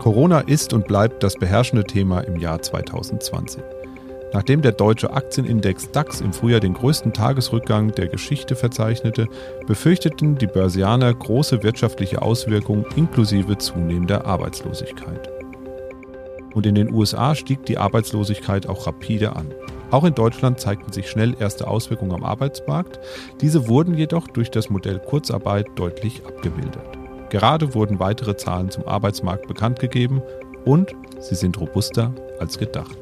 Corona ist und bleibt das beherrschende Thema im Jahr 2020. Nachdem der deutsche Aktienindex DAX im Frühjahr den größten Tagesrückgang der Geschichte verzeichnete, befürchteten die Börsianer große wirtschaftliche Auswirkungen inklusive zunehmender Arbeitslosigkeit. Und in den USA stieg die Arbeitslosigkeit auch rapide an. Auch in Deutschland zeigten sich schnell erste Auswirkungen am Arbeitsmarkt, diese wurden jedoch durch das Modell Kurzarbeit deutlich abgemildert. Gerade wurden weitere Zahlen zum Arbeitsmarkt bekannt gegeben und sie sind robuster als gedacht.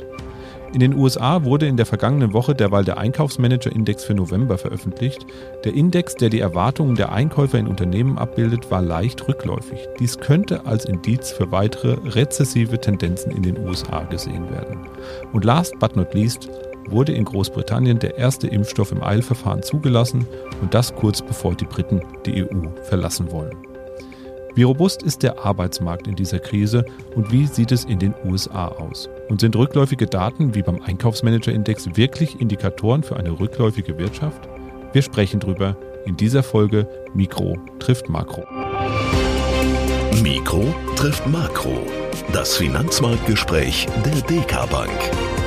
In den USA wurde in der vergangenen Woche derweil der Einkaufsmanager-Index für November veröffentlicht. Der Index, der die Erwartungen der Einkäufer in Unternehmen abbildet, war leicht rückläufig. Dies könnte als Indiz für weitere rezessive Tendenzen in den USA gesehen werden. Und last but not least wurde in Großbritannien der erste Impfstoff im Eilverfahren zugelassen und das kurz bevor die Briten die EU verlassen wollen. Wie robust ist der Arbeitsmarkt in dieser Krise und wie sieht es in den USA aus? Und sind rückläufige Daten wie beim Einkaufsmanager-Index wirklich Indikatoren für eine rückläufige Wirtschaft? Wir sprechen drüber in dieser Folge Mikro trifft Makro. Mikro trifft Makro. Das Finanzmarktgespräch der DK Bank.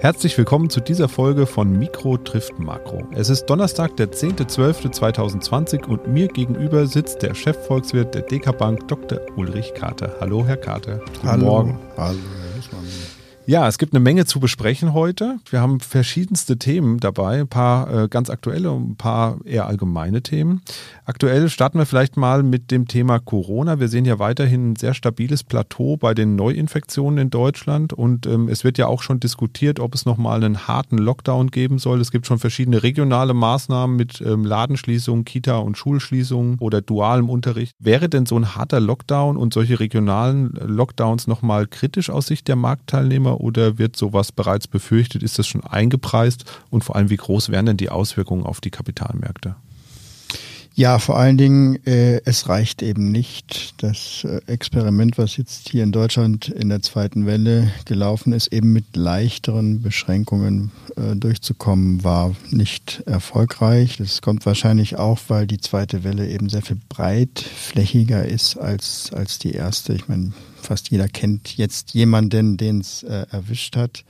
Herzlich willkommen zu dieser Folge von Mikro trifft Makro. Es ist Donnerstag, der 10.12.2020 und mir gegenüber sitzt der Chefvolkswirt der DK Bank, Dr. Ulrich Kater. Hallo, Herr Kater. Guten Hallo. Morgen. Hallo. Ja, es gibt eine Menge zu besprechen heute. Wir haben verschiedenste Themen dabei, ein paar äh, ganz aktuelle und ein paar eher allgemeine Themen. Aktuell starten wir vielleicht mal mit dem Thema Corona. Wir sehen ja weiterhin ein sehr stabiles Plateau bei den Neuinfektionen in Deutschland und ähm, es wird ja auch schon diskutiert, ob es nochmal einen harten Lockdown geben soll. Es gibt schon verschiedene regionale Maßnahmen mit ähm, Ladenschließungen, Kita- und Schulschließungen oder dualem Unterricht. Wäre denn so ein harter Lockdown und solche regionalen Lockdowns nochmal kritisch aus Sicht der Marktteilnehmer oder wird sowas bereits befürchtet? Ist das schon eingepreist? Und vor allem, wie groß wären denn die Auswirkungen auf die Kapitalmärkte? Ja, vor allen Dingen, äh, es reicht eben nicht. Das äh, Experiment, was jetzt hier in Deutschland in der zweiten Welle gelaufen ist, eben mit leichteren Beschränkungen äh, durchzukommen, war nicht erfolgreich. Das kommt wahrscheinlich auch, weil die zweite Welle eben sehr viel breitflächiger ist als, als die erste. Ich meine, fast jeder kennt jetzt jemanden, den es äh, erwischt hat.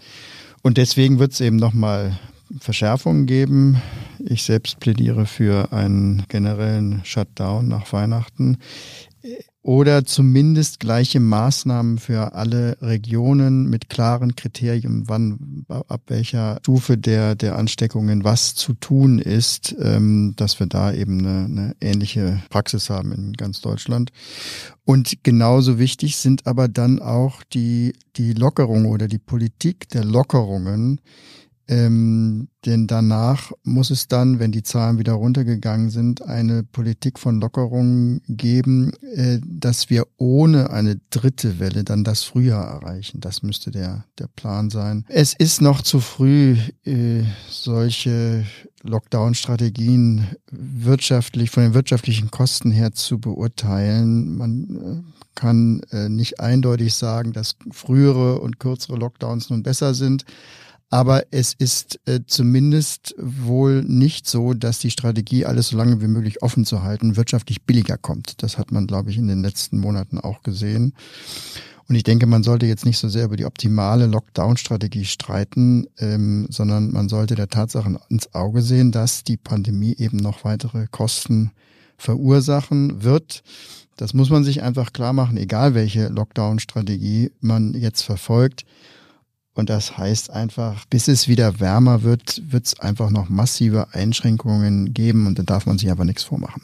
Und deswegen wird es eben nochmal Verschärfungen geben. Ich selbst plädiere für einen generellen Shutdown nach Weihnachten oder zumindest gleiche Maßnahmen für alle Regionen mit klaren Kriterien, wann ab welcher Stufe der der Ansteckungen was zu tun ist, ähm, dass wir da eben eine, eine ähnliche Praxis haben in ganz Deutschland. Und genauso wichtig sind aber dann auch die die Lockerung oder die Politik der Lockerungen ähm, denn danach muss es dann, wenn die Zahlen wieder runtergegangen sind, eine Politik von Lockerungen geben, äh, dass wir ohne eine dritte Welle dann das Frühjahr erreichen. Das müsste der, der Plan sein. Es ist noch zu früh, äh, solche Lockdown-Strategien wirtschaftlich, von den wirtschaftlichen Kosten her zu beurteilen. Man äh, kann äh, nicht eindeutig sagen, dass frühere und kürzere Lockdowns nun besser sind. Aber es ist äh, zumindest wohl nicht so, dass die Strategie, alles so lange wie möglich offen zu halten, wirtschaftlich billiger kommt. Das hat man, glaube ich, in den letzten Monaten auch gesehen. Und ich denke, man sollte jetzt nicht so sehr über die optimale Lockdown-Strategie streiten, ähm, sondern man sollte der Tatsache ins Auge sehen, dass die Pandemie eben noch weitere Kosten verursachen wird. Das muss man sich einfach klar machen, egal welche Lockdown-Strategie man jetzt verfolgt. Und das heißt einfach, bis es wieder wärmer wird, wird es einfach noch massive Einschränkungen geben und da darf man sich aber nichts vormachen.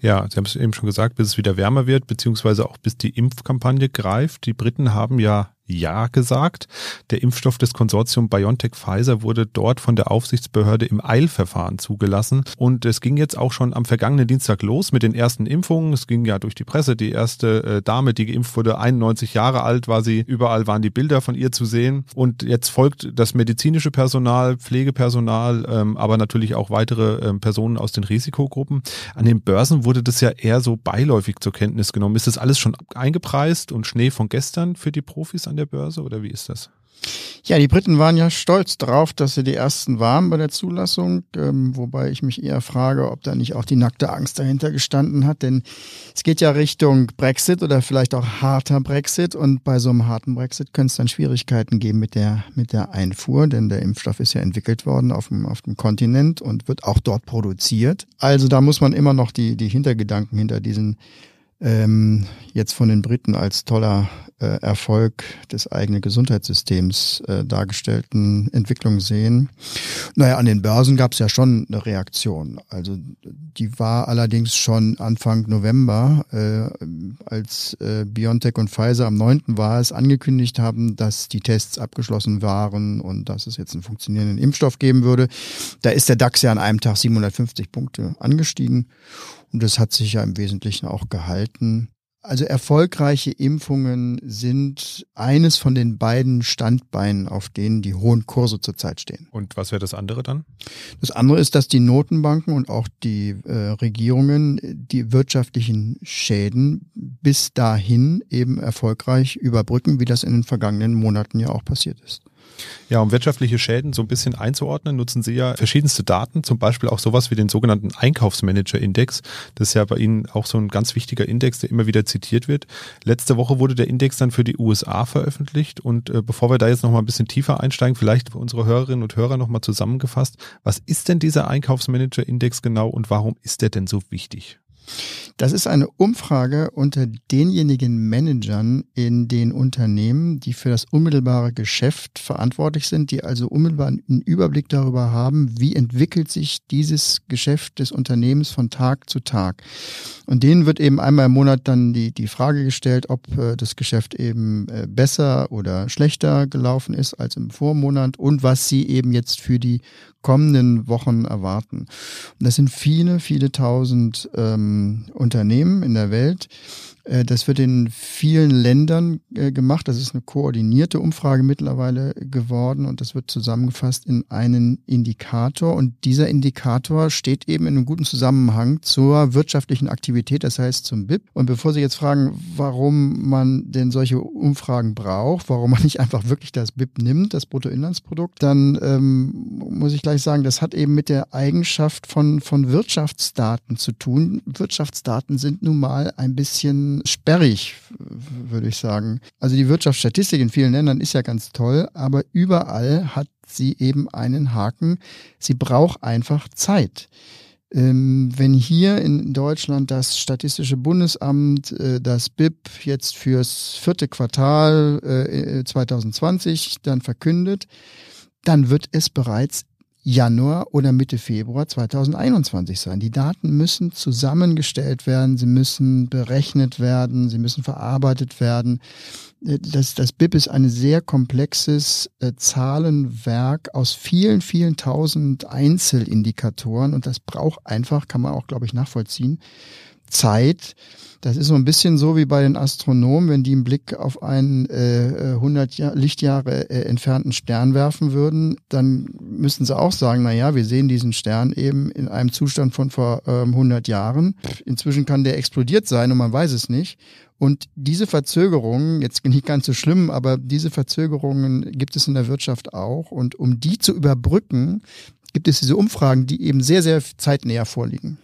Ja, Sie haben es eben schon gesagt, bis es wieder wärmer wird, beziehungsweise auch bis die Impfkampagne greift. Die Briten haben ja ja gesagt. Der Impfstoff des Konsortiums BioNTech Pfizer wurde dort von der Aufsichtsbehörde im Eilverfahren zugelassen. Und es ging jetzt auch schon am vergangenen Dienstag los mit den ersten Impfungen. Es ging ja durch die Presse. Die erste äh, Dame, die geimpft wurde, 91 Jahre alt war sie. Überall waren die Bilder von ihr zu sehen. Und jetzt folgt das medizinische Personal, Pflegepersonal, ähm, aber natürlich auch weitere ähm, Personen aus den Risikogruppen. An den Börsen wurde das ja eher so beiläufig zur Kenntnis genommen. Ist das alles schon eingepreist und Schnee von gestern für die Profis an der Börse oder wie ist das? Ja, die Briten waren ja stolz darauf, dass sie die ersten waren bei der Zulassung, ähm, wobei ich mich eher frage, ob da nicht auch die nackte Angst dahinter gestanden hat, denn es geht ja Richtung Brexit oder vielleicht auch harter Brexit und bei so einem harten Brexit könnte es dann Schwierigkeiten geben mit der, mit der Einfuhr, denn der Impfstoff ist ja entwickelt worden auf dem, auf dem Kontinent und wird auch dort produziert. Also da muss man immer noch die, die Hintergedanken hinter diesen ähm, jetzt von den Briten als toller äh, Erfolg des eigenen Gesundheitssystems äh, dargestellten Entwicklung sehen. Naja, an den Börsen gab es ja schon eine Reaktion. Also die war allerdings schon Anfang November, äh, als äh, BioNTech und Pfizer am 9. war es angekündigt haben, dass die Tests abgeschlossen waren und dass es jetzt einen funktionierenden Impfstoff geben würde. Da ist der DAX ja an einem Tag 750 Punkte angestiegen. Und das hat sich ja im Wesentlichen auch gehalten. Also erfolgreiche Impfungen sind eines von den beiden Standbeinen, auf denen die hohen Kurse zurzeit stehen. Und was wäre das andere dann? Das andere ist, dass die Notenbanken und auch die äh, Regierungen die wirtschaftlichen Schäden bis dahin eben erfolgreich überbrücken, wie das in den vergangenen Monaten ja auch passiert ist. Ja, um wirtschaftliche Schäden so ein bisschen einzuordnen, nutzen Sie ja verschiedenste Daten, zum Beispiel auch sowas wie den sogenannten Einkaufsmanager-Index. Das ist ja bei Ihnen auch so ein ganz wichtiger Index, der immer wieder zitiert wird. Letzte Woche wurde der Index dann für die USA veröffentlicht und äh, bevor wir da jetzt nochmal ein bisschen tiefer einsteigen, vielleicht für unsere Hörerinnen und Hörer nochmal zusammengefasst, was ist denn dieser Einkaufsmanager-Index genau und warum ist der denn so wichtig? Das ist eine Umfrage unter denjenigen Managern in den Unternehmen, die für das unmittelbare Geschäft verantwortlich sind, die also unmittelbar einen Überblick darüber haben, wie entwickelt sich dieses Geschäft des Unternehmens von Tag zu Tag. Und denen wird eben einmal im Monat dann die, die Frage gestellt, ob äh, das Geschäft eben äh, besser oder schlechter gelaufen ist als im Vormonat und was sie eben jetzt für die kommenden Wochen erwarten. Und das sind viele, viele tausend ähm, Unternehmen in der Welt. Äh, das wird in vielen Ländern äh, gemacht. Das ist eine koordinierte Umfrage mittlerweile geworden und das wird zusammengefasst in einen Indikator. Und dieser Indikator steht eben in einem guten Zusammenhang zur wirtschaftlichen Aktivität, das heißt zum BIP. Und bevor Sie jetzt fragen, warum man denn solche Umfragen braucht, warum man nicht einfach wirklich das BIP nimmt, das Bruttoinlandsprodukt, dann ähm, muss ich gleich sagen, das hat eben mit der Eigenschaft von, von Wirtschaftsdaten zu tun. Wirtschaftsdaten sind nun mal ein bisschen sperrig, würde ich sagen. Also die Wirtschaftsstatistik in vielen Ländern ist ja ganz toll, aber überall hat sie eben einen Haken. Sie braucht einfach Zeit ähm, wenn hier in Deutschland das Statistische Bundesamt äh, das BIP jetzt fürs vierte Quartal 2020 äh, dann verkündet, dann wird es bereits Januar oder Mitte Februar 2021 sein. Die Daten müssen zusammengestellt werden, sie müssen berechnet werden, sie müssen verarbeitet werden. Das, das BIP ist ein sehr komplexes äh, Zahlenwerk aus vielen, vielen tausend Einzelindikatoren und das braucht einfach, kann man auch, glaube ich, nachvollziehen, Zeit. Das ist so ein bisschen so wie bei den Astronomen, wenn die einen Blick auf einen äh, 100 Jahr, Lichtjahre äh, entfernten Stern werfen würden, dann müssten sie auch sagen, na ja, wir sehen diesen Stern eben in einem Zustand von vor ähm, 100 Jahren. Inzwischen kann der explodiert sein und man weiß es nicht. Und diese Verzögerungen, jetzt nicht ganz so schlimm, aber diese Verzögerungen gibt es in der Wirtschaft auch. Und um die zu überbrücken, gibt es diese Umfragen, die eben sehr, sehr zeitnäher vorliegen.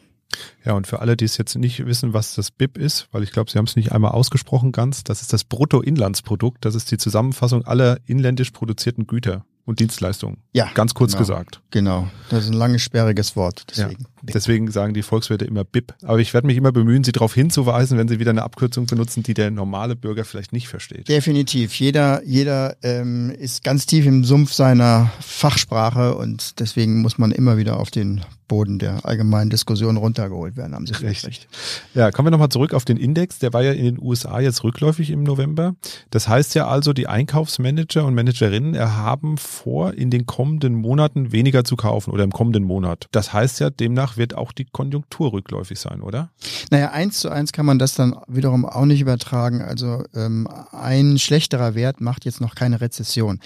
Ja, und für alle, die es jetzt nicht wissen, was das BIP ist, weil ich glaube, Sie haben es nicht einmal ausgesprochen ganz, das ist das Bruttoinlandsprodukt. Das ist die Zusammenfassung aller inländisch produzierten Güter und Dienstleistungen. Ja. Ganz kurz genau. gesagt. Genau. Das ist ein langes, sperriges Wort. Deswegen. Ja. Deswegen sagen die Volkswirte immer BIP. Aber ich werde mich immer bemühen, sie darauf hinzuweisen, wenn sie wieder eine Abkürzung benutzen, die der normale Bürger vielleicht nicht versteht. Definitiv. Jeder, jeder ähm, ist ganz tief im Sumpf seiner Fachsprache und deswegen muss man immer wieder auf den Boden der allgemeinen Diskussion runtergeholt werden, haben Sie recht. recht. Ja, kommen wir nochmal zurück auf den Index. Der war ja in den USA jetzt rückläufig im November. Das heißt ja also, die Einkaufsmanager und Managerinnen haben vor, in den kommenden Monaten weniger zu kaufen oder im kommenden Monat. Das heißt ja, demnach wird auch die Konjunktur rückläufig sein, oder? Naja, eins zu eins kann man das dann wiederum auch nicht übertragen. Also ähm, ein schlechterer Wert macht jetzt noch keine Rezession.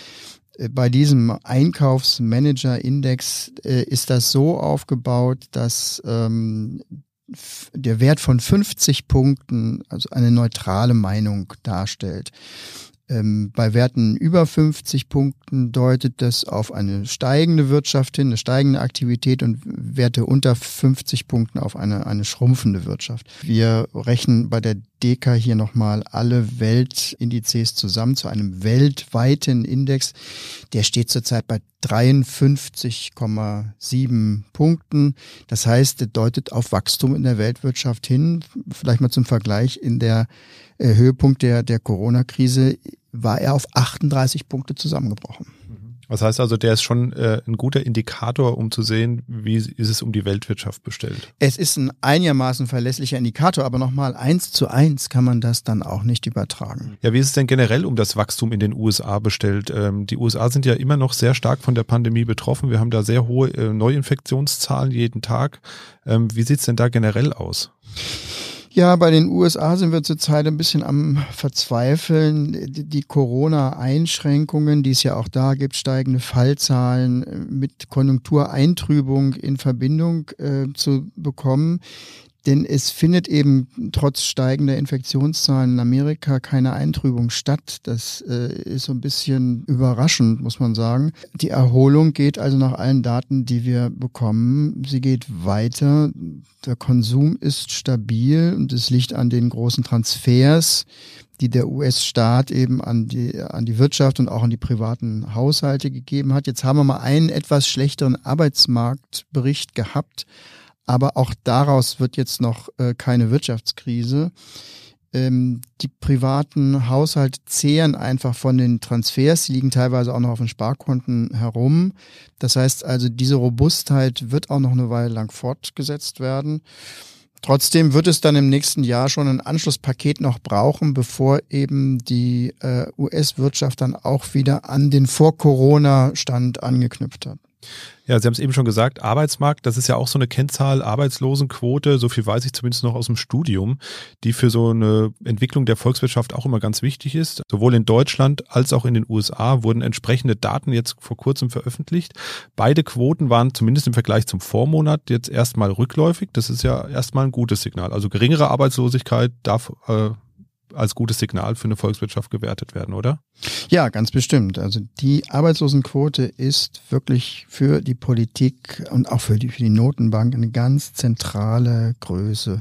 Äh, bei diesem Einkaufsmanager-Index äh, ist das so aufgebaut, dass ähm, der Wert von 50 Punkten also eine neutrale Meinung darstellt. Ähm, bei Werten über 50 Punkten deutet das auf eine steigende Wirtschaft hin, eine steigende Aktivität und Werte unter 50 Punkten auf eine, eine schrumpfende Wirtschaft. Wir rechnen bei der DECA hier nochmal alle Weltindizes zusammen zu einem weltweiten Index. Der steht zurzeit bei 53,7 Punkten. Das heißt, der deutet auf Wachstum in der Weltwirtschaft hin. Vielleicht mal zum Vergleich, in der äh, Höhepunkt der, der Corona-Krise war er auf 38 Punkte zusammengebrochen. Das heißt also, der ist schon äh, ein guter Indikator, um zu sehen, wie ist es um die Weltwirtschaft bestellt. Es ist ein einigermaßen verlässlicher Indikator, aber nochmal eins zu eins kann man das dann auch nicht übertragen. Ja, wie ist es denn generell um das Wachstum in den USA bestellt? Ähm, die USA sind ja immer noch sehr stark von der Pandemie betroffen. Wir haben da sehr hohe äh, Neuinfektionszahlen jeden Tag. Ähm, wie sieht's denn da generell aus? Ja, bei den USA sind wir zurzeit ein bisschen am Verzweifeln. Die Corona-Einschränkungen, die es ja auch da gibt, steigende Fallzahlen äh, mit Konjunktureintrübung in Verbindung äh, zu bekommen, denn es findet eben trotz steigender Infektionszahlen in Amerika keine Eintrübung statt. Das äh, ist so ein bisschen überraschend, muss man sagen. Die Erholung geht also nach allen Daten, die wir bekommen, sie geht weiter. Der Konsum ist stabil und es liegt an den großen Transfers, die der US-Staat eben an die, an die Wirtschaft und auch an die privaten Haushalte gegeben hat. Jetzt haben wir mal einen etwas schlechteren Arbeitsmarktbericht gehabt aber auch daraus wird jetzt noch äh, keine Wirtschaftskrise. Ähm, die privaten Haushalte zehren einfach von den Transfers, die liegen teilweise auch noch auf den Sparkonten herum. Das heißt also, diese Robustheit wird auch noch eine Weile lang fortgesetzt werden. Trotzdem wird es dann im nächsten Jahr schon ein Anschlusspaket noch brauchen, bevor eben die äh, US-Wirtschaft dann auch wieder an den Vor-Corona-Stand angeknüpft hat. Ja, Sie haben es eben schon gesagt, Arbeitsmarkt, das ist ja auch so eine Kennzahl, Arbeitslosenquote, so viel weiß ich zumindest noch aus dem Studium, die für so eine Entwicklung der Volkswirtschaft auch immer ganz wichtig ist. Sowohl in Deutschland als auch in den USA wurden entsprechende Daten jetzt vor kurzem veröffentlicht. Beide Quoten waren zumindest im Vergleich zum Vormonat jetzt erstmal rückläufig. Das ist ja erstmal ein gutes Signal. Also geringere Arbeitslosigkeit darf äh, als gutes Signal für eine Volkswirtschaft gewertet werden, oder? Ja, ganz bestimmt. Also die Arbeitslosenquote ist wirklich für die Politik und auch für die, für die Notenbank eine ganz zentrale Größe.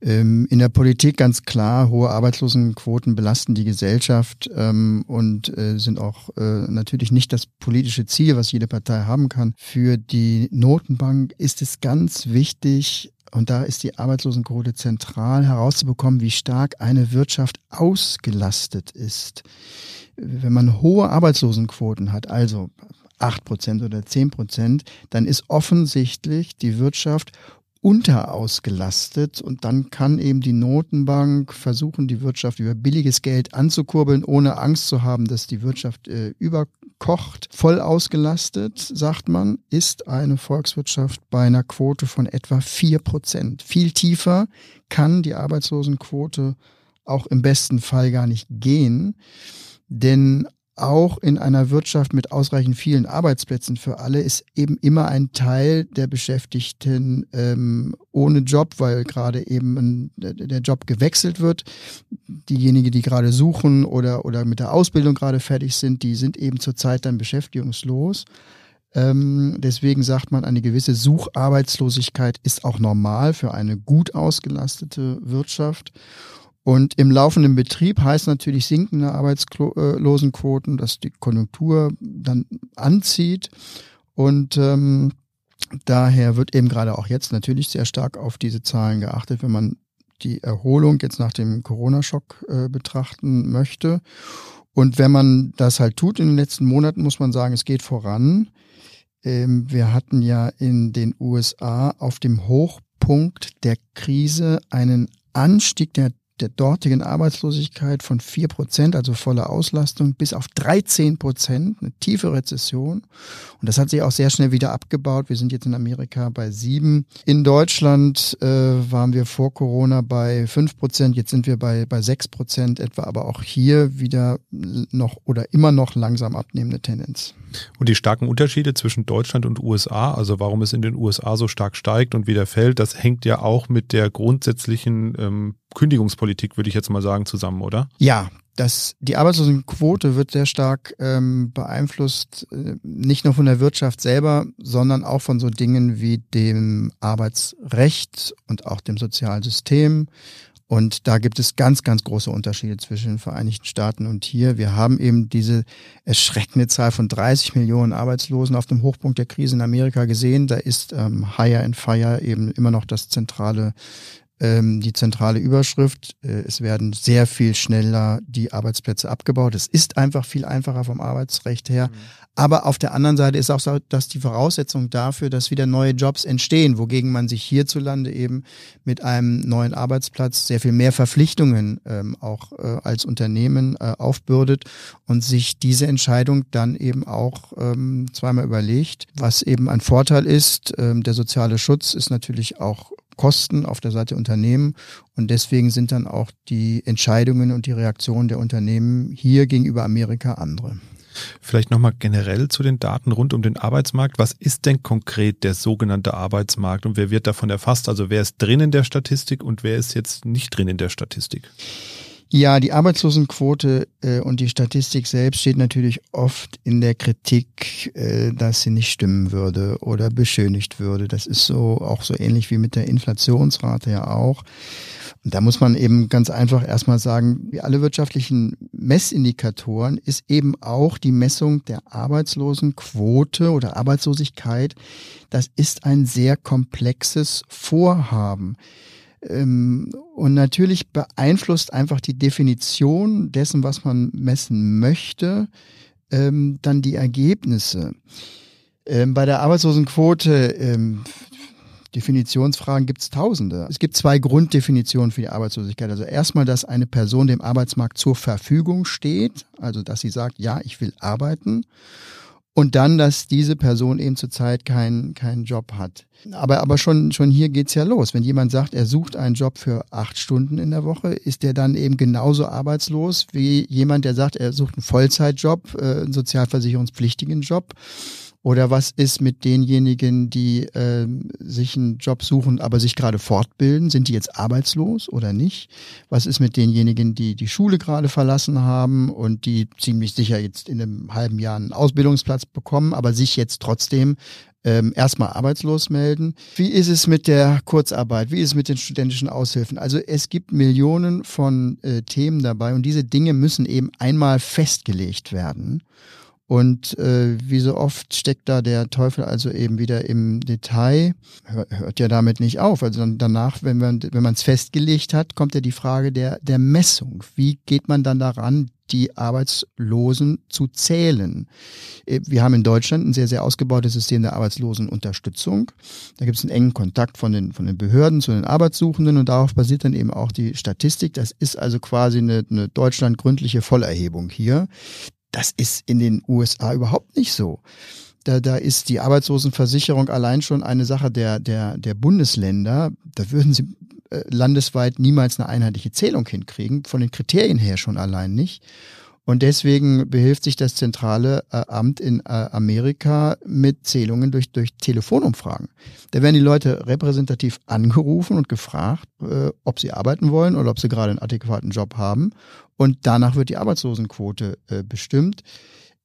Ähm, in der Politik ganz klar, hohe Arbeitslosenquoten belasten die Gesellschaft ähm, und äh, sind auch äh, natürlich nicht das politische Ziel, was jede Partei haben kann. Für die Notenbank ist es ganz wichtig, und da ist die Arbeitslosenquote zentral herauszubekommen, wie stark eine Wirtschaft ausgelastet ist. Wenn man hohe Arbeitslosenquoten hat, also acht Prozent oder zehn Prozent, dann ist offensichtlich die Wirtschaft unterausgelastet und dann kann eben die Notenbank versuchen, die Wirtschaft über billiges Geld anzukurbeln, ohne Angst zu haben, dass die Wirtschaft äh, überkocht. Voll ausgelastet, sagt man, ist eine Volkswirtschaft bei einer Quote von etwa vier Prozent. Viel tiefer kann die Arbeitslosenquote auch im besten Fall gar nicht gehen. Denn auch in einer Wirtschaft mit ausreichend vielen Arbeitsplätzen für alle ist eben immer ein Teil der Beschäftigten ähm, ohne Job, weil gerade eben der Job gewechselt wird. Diejenigen, die gerade suchen oder, oder mit der Ausbildung gerade fertig sind, die sind eben zurzeit dann beschäftigungslos. Ähm, deswegen sagt man, eine gewisse Sucharbeitslosigkeit ist auch normal für eine gut ausgelastete Wirtschaft. Und im laufenden Betrieb heißt natürlich sinkende Arbeitslosenquoten, dass die Konjunktur dann anzieht. Und ähm, daher wird eben gerade auch jetzt natürlich sehr stark auf diese Zahlen geachtet, wenn man die Erholung jetzt nach dem Corona-Schock äh, betrachten möchte. Und wenn man das halt tut in den letzten Monaten, muss man sagen, es geht voran. Ähm, wir hatten ja in den USA auf dem Hochpunkt der Krise einen Anstieg der der dortigen Arbeitslosigkeit von vier Prozent, also volle Auslastung, bis auf 13 Prozent, eine tiefe Rezession. Und das hat sich auch sehr schnell wieder abgebaut. Wir sind jetzt in Amerika bei sieben. In Deutschland äh, waren wir vor Corona bei fünf Prozent, jetzt sind wir bei, bei sechs Prozent etwa, aber auch hier wieder noch oder immer noch langsam abnehmende Tendenz. Und die starken Unterschiede zwischen Deutschland und USA, also warum es in den USA so stark steigt und wieder fällt, das hängt ja auch mit der grundsätzlichen ähm, Kündigungspolitik, würde ich jetzt mal sagen, zusammen, oder? Ja, Das, die Arbeitslosenquote wird sehr stark ähm, beeinflusst, äh, nicht nur von der Wirtschaft selber, sondern auch von so Dingen wie dem Arbeitsrecht und auch dem Sozialsystem. Und da gibt es ganz, ganz große Unterschiede zwischen den Vereinigten Staaten und hier. Wir haben eben diese erschreckende Zahl von 30 Millionen Arbeitslosen auf dem Hochpunkt der Krise in Amerika gesehen. Da ist ähm, Hire and Fire eben immer noch das zentrale ähm, die zentrale Überschrift. Äh, es werden sehr viel schneller die Arbeitsplätze abgebaut. Es ist einfach viel einfacher vom Arbeitsrecht her. Mhm. Aber auf der anderen Seite ist auch so, dass die Voraussetzung dafür, dass wieder neue Jobs entstehen, wogegen man sich hierzulande eben mit einem neuen Arbeitsplatz sehr viel mehr Verpflichtungen ähm, auch äh, als Unternehmen äh, aufbürdet und sich diese Entscheidung dann eben auch ähm, zweimal überlegt. Was eben ein Vorteil ist, ähm, der soziale Schutz ist natürlich auch Kosten auf der Seite Unternehmen und deswegen sind dann auch die Entscheidungen und die Reaktionen der Unternehmen hier gegenüber Amerika andere. Vielleicht nochmal generell zu den Daten rund um den Arbeitsmarkt. Was ist denn konkret der sogenannte Arbeitsmarkt und wer wird davon erfasst? Also wer ist drin in der Statistik und wer ist jetzt nicht drin in der Statistik? Ja, die Arbeitslosenquote äh, und die Statistik selbst steht natürlich oft in der Kritik, äh, dass sie nicht stimmen würde oder beschönigt würde. Das ist so auch so ähnlich wie mit der Inflationsrate ja auch. Und da muss man eben ganz einfach erstmal sagen, wie alle wirtschaftlichen Messindikatoren ist eben auch die Messung der Arbeitslosenquote oder Arbeitslosigkeit. Das ist ein sehr komplexes Vorhaben. Ähm, und natürlich beeinflusst einfach die Definition dessen, was man messen möchte, ähm, dann die Ergebnisse. Ähm, bei der Arbeitslosenquote Definitionsfragen gibt es tausende. Es gibt zwei Grunddefinitionen für die Arbeitslosigkeit. Also erstmal, dass eine Person dem Arbeitsmarkt zur Verfügung steht, also dass sie sagt, ja, ich will arbeiten. Und dann, dass diese Person eben zurzeit keinen keinen Job hat. Aber, aber schon, schon hier geht's ja los. Wenn jemand sagt, er sucht einen Job für acht Stunden in der Woche, ist der dann eben genauso arbeitslos wie jemand, der sagt, er sucht einen Vollzeitjob, äh, einen sozialversicherungspflichtigen Job. Oder was ist mit denjenigen, die äh, sich einen Job suchen, aber sich gerade fortbilden? Sind die jetzt arbeitslos oder nicht? Was ist mit denjenigen, die die Schule gerade verlassen haben und die ziemlich sicher jetzt in einem halben Jahr einen Ausbildungsplatz bekommen, aber sich jetzt trotzdem ähm, erstmal arbeitslos melden. Wie ist es mit der Kurzarbeit? Wie ist es mit den studentischen Aushilfen? Also es gibt Millionen von äh, Themen dabei und diese Dinge müssen eben einmal festgelegt werden. Und äh, wie so oft steckt da der Teufel also eben wieder im Detail, hört, hört ja damit nicht auf. Also dann danach, wenn man wenn man es festgelegt hat, kommt ja die Frage der der Messung. Wie geht man dann daran, die Arbeitslosen zu zählen? Äh, wir haben in Deutschland ein sehr sehr ausgebautes System der Arbeitslosenunterstützung. Da gibt es einen engen Kontakt von den von den Behörden zu den Arbeitssuchenden und darauf basiert dann eben auch die Statistik. Das ist also quasi eine, eine deutschlandgründliche Vollerhebung hier. Das ist in den USA überhaupt nicht so. Da, da ist die Arbeitslosenversicherung allein schon eine Sache der, der, der Bundesländer. Da würden sie äh, landesweit niemals eine einheitliche Zählung hinkriegen, von den Kriterien her schon allein nicht. Und deswegen behilft sich das zentrale äh, Amt in äh, Amerika mit Zählungen durch, durch Telefonumfragen. Da werden die Leute repräsentativ angerufen und gefragt, äh, ob sie arbeiten wollen oder ob sie gerade einen adäquaten Job haben. Und danach wird die Arbeitslosenquote äh, bestimmt.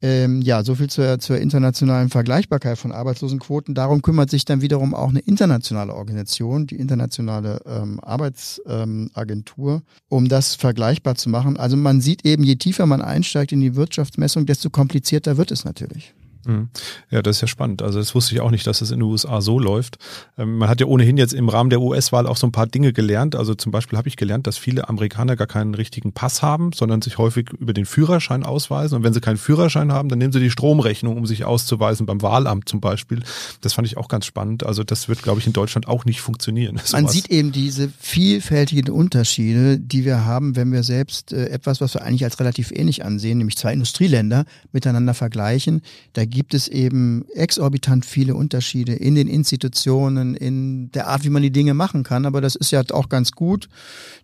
Ähm, ja, so viel zur, zur internationalen Vergleichbarkeit von Arbeitslosenquoten. Darum kümmert sich dann wiederum auch eine internationale Organisation, die internationale ähm, Arbeitsagentur, ähm, um das vergleichbar zu machen. Also man sieht eben, je tiefer man einsteigt in die Wirtschaftsmessung, desto komplizierter wird es natürlich. Mhm. Ja, das ist ja spannend. Also das wusste ich auch nicht, dass es in den USA so läuft. Ähm, man hat ja ohnehin jetzt im Rahmen der US-Wahl auch so ein paar Dinge gelernt. Also zum Beispiel habe ich gelernt, dass viele Amerikaner gar keinen richtigen Pass haben, sondern sich häufig über den Führerschein ausweisen. Und wenn sie keinen Führerschein haben, dann nehmen sie die Stromrechnung, um sich auszuweisen, beim Wahlamt zum Beispiel. Das fand ich auch ganz spannend. Also das wird, glaube ich, in Deutschland auch nicht funktionieren. Man sieht eben diese vielfältigen Unterschiede, die wir haben, wenn wir selbst äh, etwas, was wir eigentlich als relativ ähnlich ansehen, nämlich zwei Industrieländer miteinander vergleichen. Da gibt es eben exorbitant viele Unterschiede in den Institutionen, in der Art, wie man die Dinge machen kann. Aber das ist ja auch ganz gut,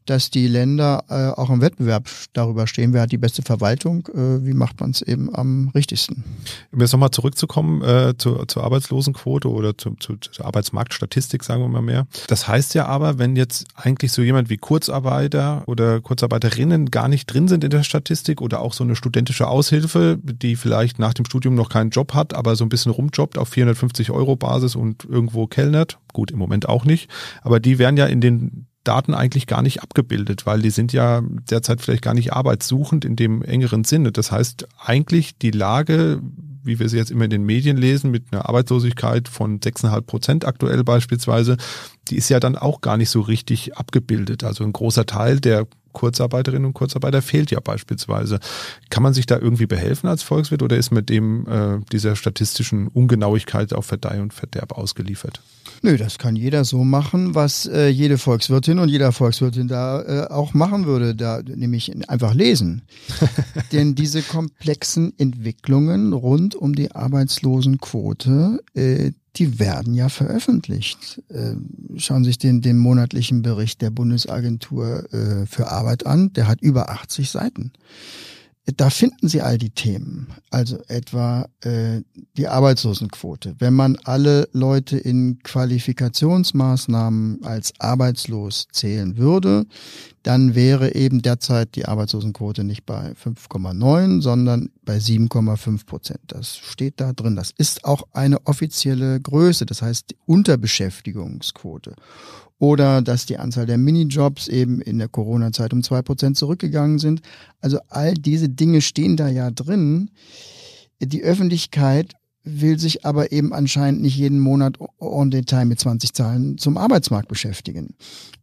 dass die Länder äh, auch im Wettbewerb darüber stehen, wer hat die beste Verwaltung, äh, wie macht man es eben am richtigsten. Um jetzt nochmal zurückzukommen äh, zur, zur Arbeitslosenquote oder zu, zu, zur Arbeitsmarktstatistik, sagen wir mal mehr. Das heißt ja aber, wenn jetzt eigentlich so jemand wie Kurzarbeiter oder Kurzarbeiterinnen gar nicht drin sind in der Statistik oder auch so eine studentische Aushilfe, die vielleicht nach dem Studium noch keinen Job hat, aber so ein bisschen rumjobbt auf 450 Euro Basis und irgendwo kellnert, gut, im Moment auch nicht, aber die werden ja in den Daten eigentlich gar nicht abgebildet, weil die sind ja derzeit vielleicht gar nicht arbeitssuchend in dem engeren Sinne. Das heißt, eigentlich die Lage, wie wir sie jetzt immer in den Medien lesen, mit einer Arbeitslosigkeit von 6,5 Prozent aktuell beispielsweise, die ist ja dann auch gar nicht so richtig abgebildet. Also ein großer Teil der Kurzarbeiterinnen und Kurzarbeiter fehlt ja beispielsweise. Kann man sich da irgendwie behelfen als Volkswirt oder ist mit dem äh, dieser statistischen Ungenauigkeit auf Verdeih und Verderb ausgeliefert? Nö, das kann jeder so machen, was äh, jede Volkswirtin und jeder Volkswirtin da äh, auch machen würde, da nämlich einfach lesen. Denn diese komplexen Entwicklungen rund um die Arbeitslosenquote, äh, die werden ja veröffentlicht. Äh, schauen Sie sich den, den monatlichen Bericht der Bundesagentur äh, für Arbeit an, der hat über 80 Seiten. Da finden Sie all die Themen, also etwa äh, die Arbeitslosenquote. Wenn man alle Leute in Qualifikationsmaßnahmen als arbeitslos zählen würde, dann wäre eben derzeit die Arbeitslosenquote nicht bei 5,9, sondern bei 7,5 Prozent. Das steht da drin. Das ist auch eine offizielle Größe, das heißt Unterbeschäftigungsquote oder dass die Anzahl der Minijobs eben in der Corona-Zeit um zwei Prozent zurückgegangen sind. Also all diese Dinge stehen da ja drin. Die Öffentlichkeit will sich aber eben anscheinend nicht jeden Monat en Detail mit 20 Zahlen zum Arbeitsmarkt beschäftigen.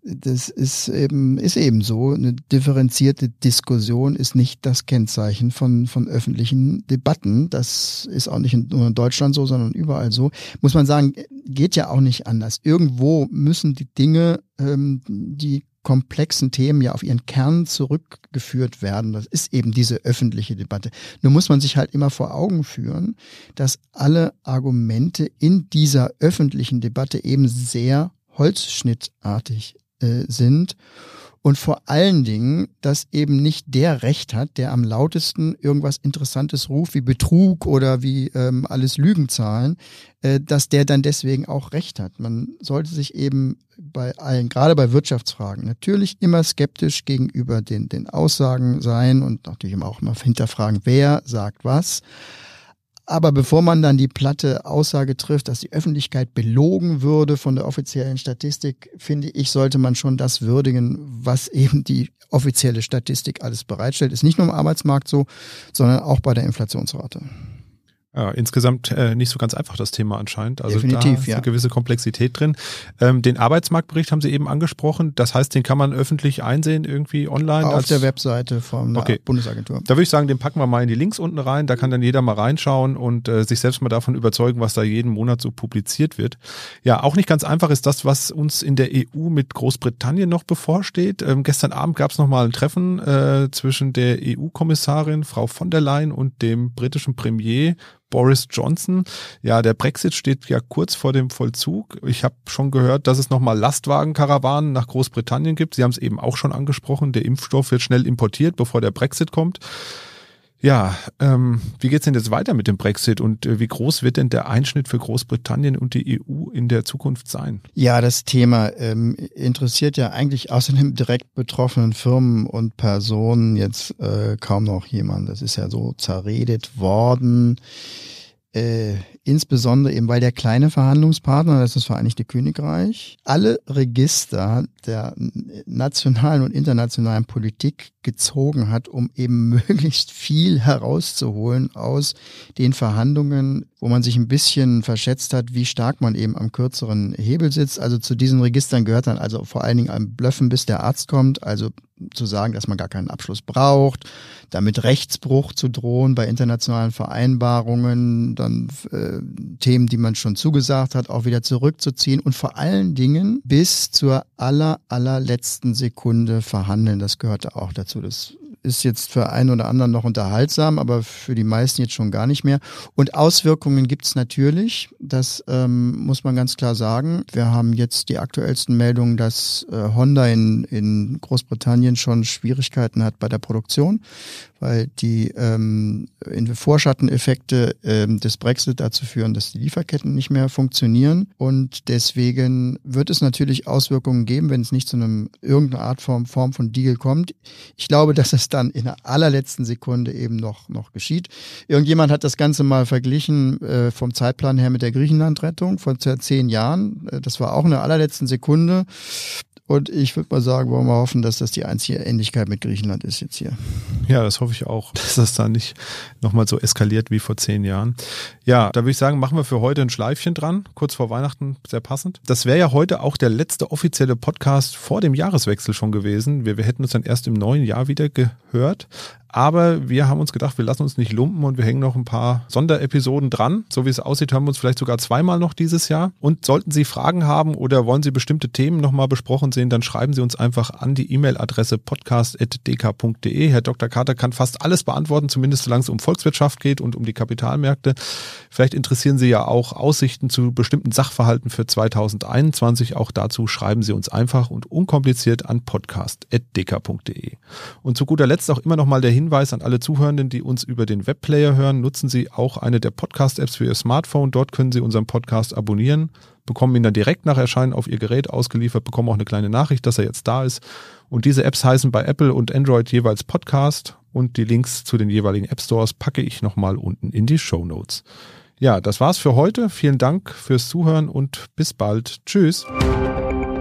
Das ist eben, ist eben so. Eine differenzierte Diskussion ist nicht das Kennzeichen von, von öffentlichen Debatten. Das ist auch nicht nur in Deutschland so, sondern überall so. Muss man sagen, geht ja auch nicht anders. Irgendwo müssen die Dinge, ähm, die komplexen Themen ja auf ihren Kern zurückgeführt werden. Das ist eben diese öffentliche Debatte. Nur muss man sich halt immer vor Augen führen, dass alle Argumente in dieser öffentlichen Debatte eben sehr holzschnittartig äh, sind und vor allen Dingen, dass eben nicht der Recht hat, der am lautesten irgendwas Interessantes ruft, wie Betrug oder wie ähm, alles Lügen zahlen, äh, dass der dann deswegen auch Recht hat. Man sollte sich eben bei allen, gerade bei Wirtschaftsfragen, natürlich immer skeptisch gegenüber den, den Aussagen sein und natürlich immer auch mal hinterfragen, wer sagt was. Aber bevor man dann die platte Aussage trifft, dass die Öffentlichkeit belogen würde von der offiziellen Statistik, finde ich, sollte man schon das würdigen, was eben die offizielle Statistik alles bereitstellt. Ist nicht nur im Arbeitsmarkt so, sondern auch bei der Inflationsrate. Ja, insgesamt äh, nicht so ganz einfach das Thema anscheinend. Also Definitiv, da ist ja. eine gewisse Komplexität drin. Ähm, den Arbeitsmarktbericht haben Sie eben angesprochen. Das heißt, den kann man öffentlich einsehen irgendwie online. Auf der Webseite von der Okay. Bundesagentur. Da würde ich sagen, den packen wir mal in die Links unten rein. Da kann dann jeder mal reinschauen und äh, sich selbst mal davon überzeugen, was da jeden Monat so publiziert wird. Ja, auch nicht ganz einfach ist das, was uns in der EU mit Großbritannien noch bevorsteht. Ähm, gestern Abend gab es noch mal ein Treffen äh, zwischen der EU-Kommissarin Frau von der Leyen und dem britischen Premier Boris Johnson. Ja, der Brexit steht ja kurz vor dem Vollzug. Ich habe schon gehört, dass es nochmal Lastwagenkarawanen nach Großbritannien gibt. Sie haben es eben auch schon angesprochen. Der Impfstoff wird schnell importiert, bevor der Brexit kommt. Ja, ähm, wie geht's denn jetzt weiter mit dem Brexit und äh, wie groß wird denn der Einschnitt für Großbritannien und die EU in der Zukunft sein? Ja, das Thema ähm, interessiert ja eigentlich außerdem direkt betroffenen Firmen und Personen jetzt äh, kaum noch jemand. Das ist ja so zerredet worden. Äh, insbesondere eben, weil der kleine Verhandlungspartner, das ist das Vereinigte Königreich, alle Register der nationalen und internationalen Politik gezogen hat, um eben möglichst viel herauszuholen aus den Verhandlungen, wo man sich ein bisschen verschätzt hat, wie stark man eben am kürzeren Hebel sitzt. Also zu diesen Registern gehört dann also vor allen Dingen ein Blöffen, bis der Arzt kommt, also zu sagen, dass man gar keinen Abschluss braucht, damit Rechtsbruch zu drohen bei internationalen Vereinbarungen, dann äh, Themen, die man schon zugesagt hat, auch wieder zurückzuziehen und vor allen Dingen bis zur aller, allerletzten Sekunde verhandeln. Das gehörte auch dazu. Das ist jetzt für einen oder anderen noch unterhaltsam, aber für die meisten jetzt schon gar nicht mehr. Und Auswirkungen gibt es natürlich, das ähm, muss man ganz klar sagen. Wir haben jetzt die aktuellsten Meldungen, dass äh, Honda in, in Großbritannien schon Schwierigkeiten hat bei der Produktion, weil die ähm, Vorschatteneffekte ähm, des Brexit dazu führen, dass die Lieferketten nicht mehr funktionieren. Und deswegen wird es natürlich Auswirkungen geben, wenn es nicht zu einem irgendeiner Art von Form von Deal kommt. Ich glaube, dass es dann in der allerletzten Sekunde eben noch, noch geschieht. Irgendjemand hat das Ganze mal verglichen äh, vom Zeitplan her mit der Griechenland-Rettung von zehn Jahren. Äh, das war auch in der allerletzten Sekunde. Und ich würde mal sagen, wollen wir hoffen, dass das die einzige Ähnlichkeit mit Griechenland ist jetzt hier. Ja, das hoffe ich auch, dass das da nicht nochmal so eskaliert wie vor zehn Jahren. Ja, da würde ich sagen, machen wir für heute ein Schleifchen dran, kurz vor Weihnachten, sehr passend. Das wäre ja heute auch der letzte offizielle Podcast vor dem Jahreswechsel schon gewesen. Wir, wir hätten uns dann erst im neuen Jahr wieder gehört. Aber wir haben uns gedacht, wir lassen uns nicht lumpen und wir hängen noch ein paar Sonderepisoden dran. So wie es aussieht, hören wir uns vielleicht sogar zweimal noch dieses Jahr. Und sollten Sie Fragen haben oder wollen Sie bestimmte Themen nochmal besprochen sehen, dann schreiben Sie uns einfach an die E-Mail-Adresse podcast.dk.de. Herr Dr. Carter kann fast alles beantworten, zumindest solange es um Volkswirtschaft geht und um die Kapitalmärkte. Vielleicht interessieren Sie ja auch Aussichten zu bestimmten Sachverhalten für 2021. Auch dazu schreiben Sie uns einfach und unkompliziert an podcast.dk.de. Und zu guter Letzt auch immer noch mal der Hinweis an alle Zuhörenden, die uns über den Webplayer hören, nutzen Sie auch eine der Podcast-Apps für Ihr Smartphone. Dort können Sie unseren Podcast abonnieren, bekommen ihn dann direkt nach Erscheinen auf Ihr Gerät ausgeliefert, bekommen auch eine kleine Nachricht, dass er jetzt da ist. Und diese Apps heißen bei Apple und Android jeweils Podcast und die Links zu den jeweiligen App Stores packe ich nochmal unten in die Show Notes. Ja, das war's für heute. Vielen Dank fürs Zuhören und bis bald. Tschüss.